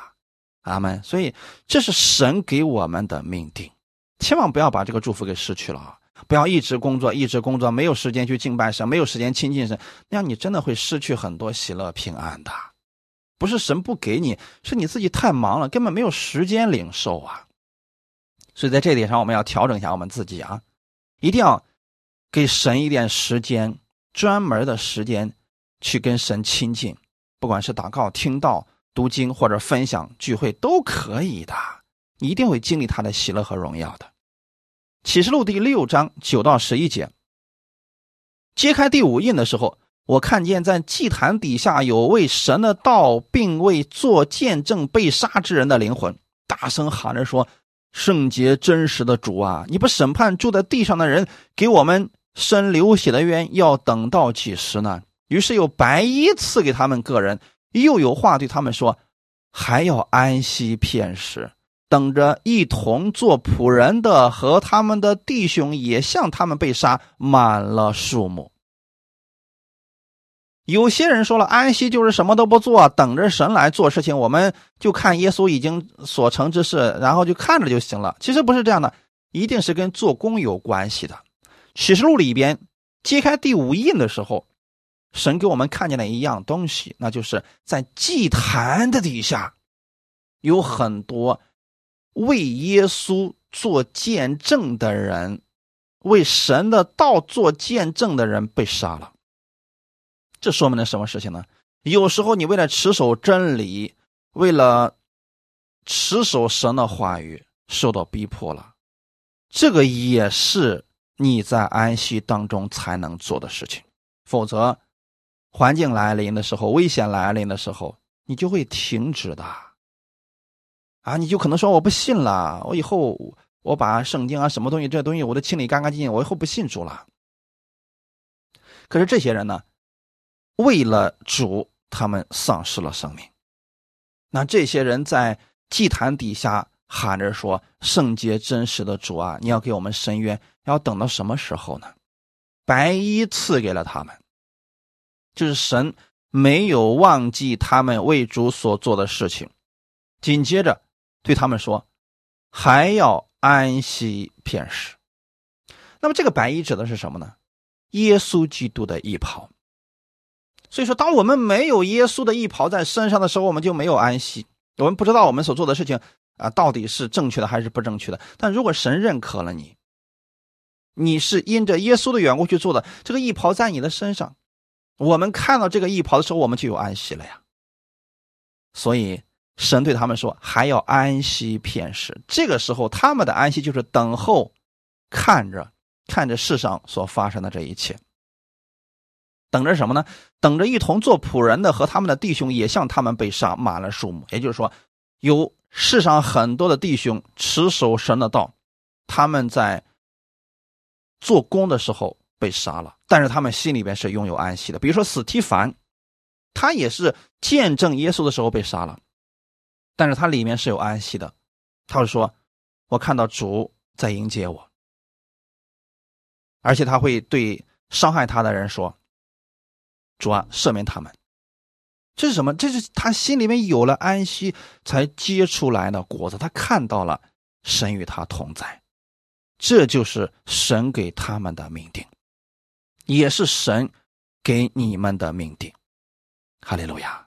阿门。所以这是神给我们的命定，千万不要把这个祝福给失去了啊。不要一直工作，一直工作，没有时间去敬拜神，没有时间亲近神，那样你真的会失去很多喜乐平安的。不是神不给你，是你自己太忙了，根本没有时间领受啊。所以在这点上，我们要调整一下我们自己啊，一定要给神一点时间，专门的时间去跟神亲近，不管是祷告、听道、读经或者分享聚会都可以的，你一定会经历他的喜乐和荣耀的。启示录第六章九到十一节，揭开第五印的时候，我看见在祭坛底下有为神的道并为做见证被杀之人的灵魂，大声喊着说：“圣洁真实的主啊，你不审判住在地上的人，给我们伸流血的冤，要等到几时呢？”于是有白衣赐给他们个人，又有话对他们说：“还要安息片时。”等着一同做仆人的和他们的弟兄也像他们被杀满了数目。有些人说了，安息就是什么都不做，等着神来做事情，我们就看耶稣已经所成之事，然后就看着就行了。其实不是这样的，一定是跟做工有关系的。启示录里边揭开第五印的时候，神给我们看见了一样东西，那就是在祭坛的底下有很多。为耶稣做见证的人，为神的道做见证的人被杀了。这说明了什么事情呢？有时候你为了持守真理，为了持守神的话语，受到逼迫了，这个也是你在安息当中才能做的事情。否则，环境来临的时候，危险来临的时候，你就会停止的。啊，你就可能说我不信了，我以后我把圣经啊什么东西这东西我都清理干干净净，我以后不信主了。可是这些人呢，为了主，他们丧失了生命。那这些人在祭坛底下喊着说：“圣洁真实的主啊，你要给我们伸冤，要等到什么时候呢？”白衣赐给了他们，就是神没有忘记他们为主所做的事情。紧接着。对他们说，还要安息片时。那么这个白衣指的是什么呢？耶稣基督的衣袍。所以说，当我们没有耶稣的衣袍在身上的时候，我们就没有安息。我们不知道我们所做的事情啊，到底是正确的还是不正确的。但如果神认可了你，你是因着耶稣的缘故去做的，这个衣袍在你的身上，我们看到这个衣袍的时候，我们就有安息了呀。所以。神对他们说：“还要安息片时。”这个时候，他们的安息就是等候，看着看着世上所发生的这一切。等着什么呢？等着一同做仆人的和他们的弟兄也像他们被杀满了数目。也就是说，有世上很多的弟兄持守神的道，他们在做工的时候被杀了，但是他们心里边是拥有安息的。比如说，史提凡，他也是见证耶稣的时候被杀了。但是他里面是有安息的，他会说：“我看到主在迎接我。”而且他会对伤害他的人说：“主啊，赦免他们，这是什么？这是他心里面有了安息，才结出来的果子。他看到了神与他同在，这就是神给他们的命定，也是神给你们的命定。哈利路亚！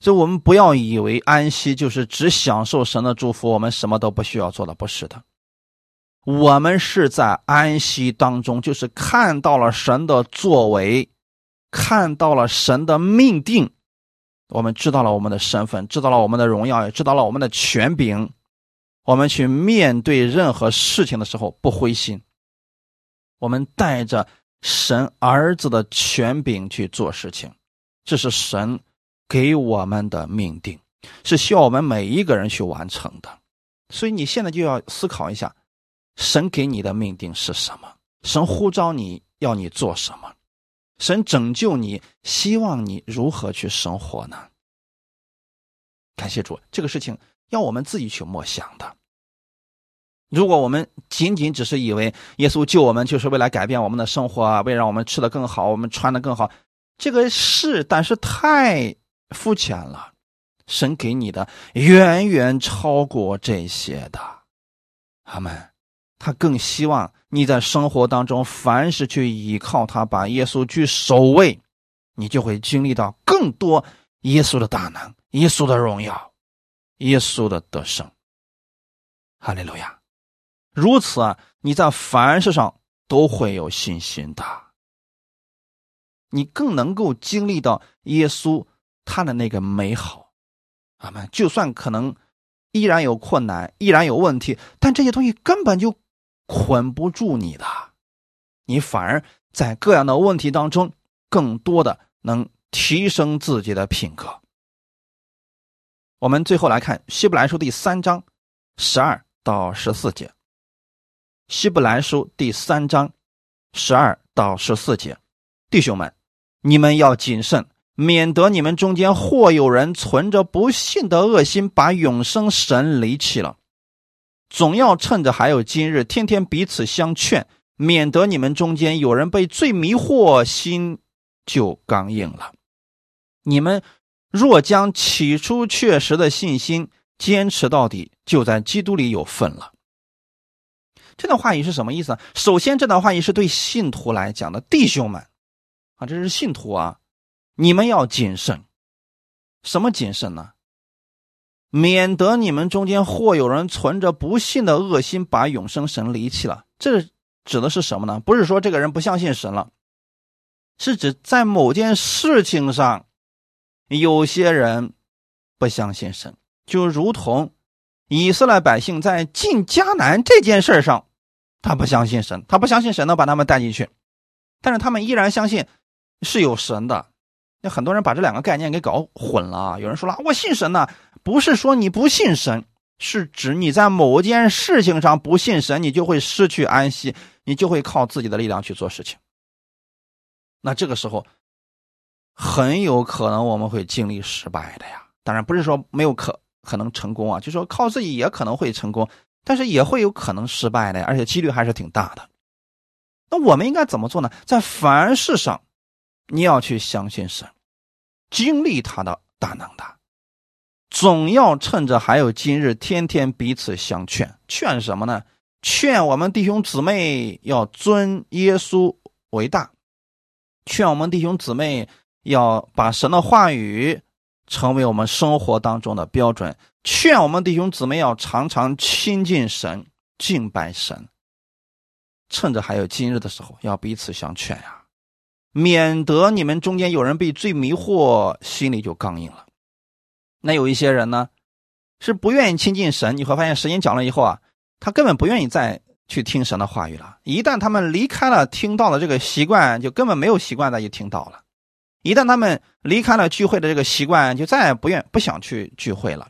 所以，我们不要以为安息就是只享受神的祝福，我们什么都不需要做的，不是的。我们是在安息当中，就是看到了神的作为，看到了神的命定。我们知道了我们的身份，知道了我们的荣耀，也知道了我们的权柄。我们去面对任何事情的时候不灰心，我们带着神儿子的权柄去做事情，这是神给我们的命定，是需要我们每一个人去完成的。所以你现在就要思考一下，神给你的命定是什么？神呼召你要你做什么？神拯救你，希望你如何去生活呢？感谢主，这个事情要我们自己去默想的。如果我们仅仅只是以为耶稣救我们就是为了改变我们的生活啊，为了让我们吃的更好，我们穿的更好，这个是，但是太肤浅了。神给你的远远超过这些的，阿门。他更希望你在生活当中，凡是去依靠他，把耶稣去守卫，你就会经历到更多耶稣的大能、耶稣的荣耀、耶稣的得胜。哈利路亚！如此啊，你在凡事上都会有信心的，你更能够经历到耶稣他的那个美好。阿门。就算可能依然有困难，依然有问题，但这些东西根本就。捆不住你的，你反而在各样的问题当中，更多的能提升自己的品格。我们最后来看《希伯来书》第三章十二到十四节，《希伯来书》第三章十二到十四节，弟兄们，你们要谨慎，免得你们中间或有人存着不信的恶心，把永生神离弃了。总要趁着还有今日，天天彼此相劝，免得你们中间有人被罪迷惑，心就刚硬了。你们若将起初确实的信心坚持到底，就在基督里有份了。这段话语是什么意思？首先，这段话语是对信徒来讲的，弟兄们啊，这是信徒啊，你们要谨慎。什么谨慎呢？免得你们中间或有人存着不信的恶心，把永生神离弃了。这指的是什么呢？不是说这个人不相信神了，是指在某件事情上，有些人不相信神，就如同以色列百姓在进迦南这件事上，他不相信神，他不相信神能把他们带进去，但是他们依然相信是有神的。那很多人把这两个概念给搞混了。有人说了，我信神呢，不是说你不信神，是指你在某件事情上不信神，你就会失去安息，你就会靠自己的力量去做事情。那这个时候，很有可能我们会经历失败的呀。当然不是说没有可可能成功啊，就说靠自己也可能会成功，但是也会有可能失败的，而且几率还是挺大的。那我们应该怎么做呢？在凡事上，你要去相信神。经历他的大能大，总要趁着还有今日，天天彼此相劝。劝什么呢？劝我们弟兄姊妹要尊耶稣为大，劝我们弟兄姊妹要把神的话语成为我们生活当中的标准，劝我们弟兄姊妹要常常亲近神、敬拜神。趁着还有今日的时候，要彼此相劝呀。免得你们中间有人被罪迷惑，心里就刚硬了。那有一些人呢，是不愿意亲近神。你会发现，时间讲了以后啊，他根本不愿意再去听神的话语了。一旦他们离开了听到的这个习惯，就根本没有习惯再去听到了。一旦他们离开了聚会的这个习惯，就再也不愿不想去聚会了。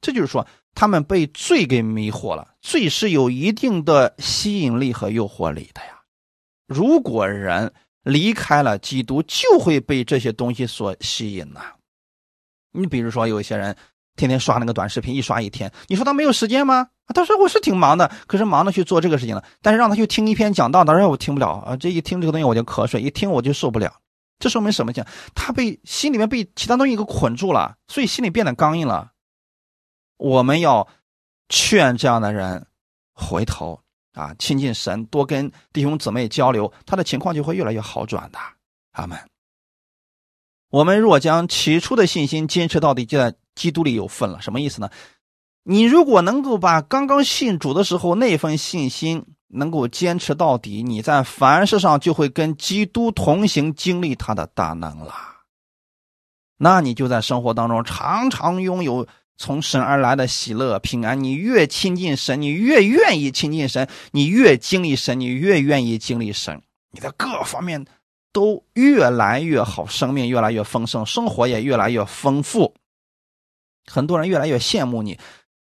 这就是说，他们被罪给迷惑了。罪是有一定的吸引力和诱惑力的呀。如果人，离开了基督，就会被这些东西所吸引呐。你比如说，有一些人天天刷那个短视频，一刷一天，你说他没有时间吗？他说我是挺忙的，可是忙的去做这个事情了。但是让他去听一篇讲道，他说我听不了啊，这一听这个东西我就瞌睡，一听我就受不了。这说明什么？讲他被心里面被其他东西给捆住了，所以心里变得刚硬了。我们要劝这样的人回头啊，亲近神，多跟弟兄姊妹交流，他的情况就会越来越好转的。阿门。我们若将起初的信心坚持到底，就在基督里有份了。什么意思呢？你如果能够把刚刚信主的时候那份信心能够坚持到底，你在凡事上就会跟基督同行，经历他的大能了。那你就在生活当中常常拥有从神而来的喜乐、平安。你越亲近神，你越愿意亲近神；你越经历神，你越愿意经历神。你的各方面。都越来越好，生命越来越丰盛，生活也越来越丰富。很多人越来越羡慕你，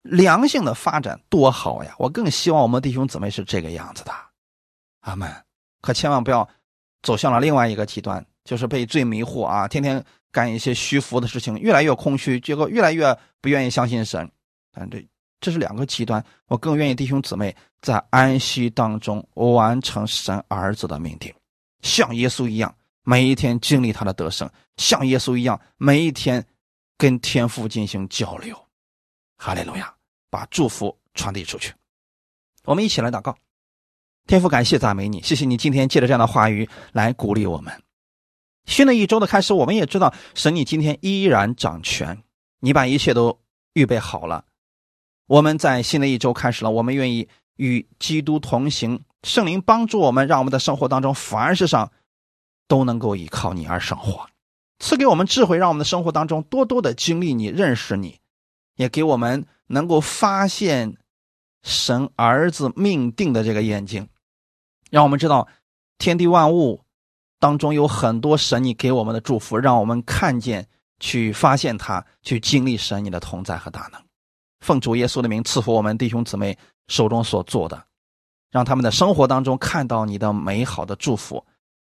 良性的发展多好呀！我更希望我们弟兄姊妹是这个样子的，阿门。可千万不要走向了另外一个极端，就是被罪迷惑啊，天天干一些虚浮的事情，越来越空虚，结果越来越不愿意相信神。但这这是两个极端，我更愿意弟兄姊妹在安息当中完成神儿子的命定。像耶稣一样，每一天经历他的得胜；像耶稣一样，每一天跟天父进行交流。哈利路亚！把祝福传递出去。我们一起来祷告：天父，感谢赞美你，谢谢你今天借着这样的话语来鼓励我们。新的一周的开始，我们也知道神，你今天依然掌权，你把一切都预备好了。我们在新的一周开始了，我们愿意与基督同行。圣灵帮助我们，让我们的生活当中凡事上都能够依靠你而生活，赐给我们智慧，让我们的生活当中多多的经历你、认识你，也给我们能够发现神儿子命定的这个眼睛，让我们知道天地万物当中有很多神你给我们的祝福，让我们看见、去发现它，去经历神你的同在和大能。奉主耶稣的名赐福我们弟兄姊妹手中所做的。让他们的生活当中看到你的美好的祝福，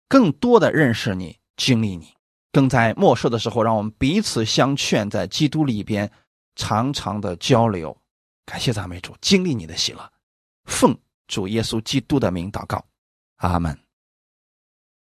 更多的认识你、经历你，更在末世的时候，让我们彼此相劝，在基督里边常常的交流。感谢赞美主，经历你的喜乐，奉主耶稣基督的名祷告，阿门。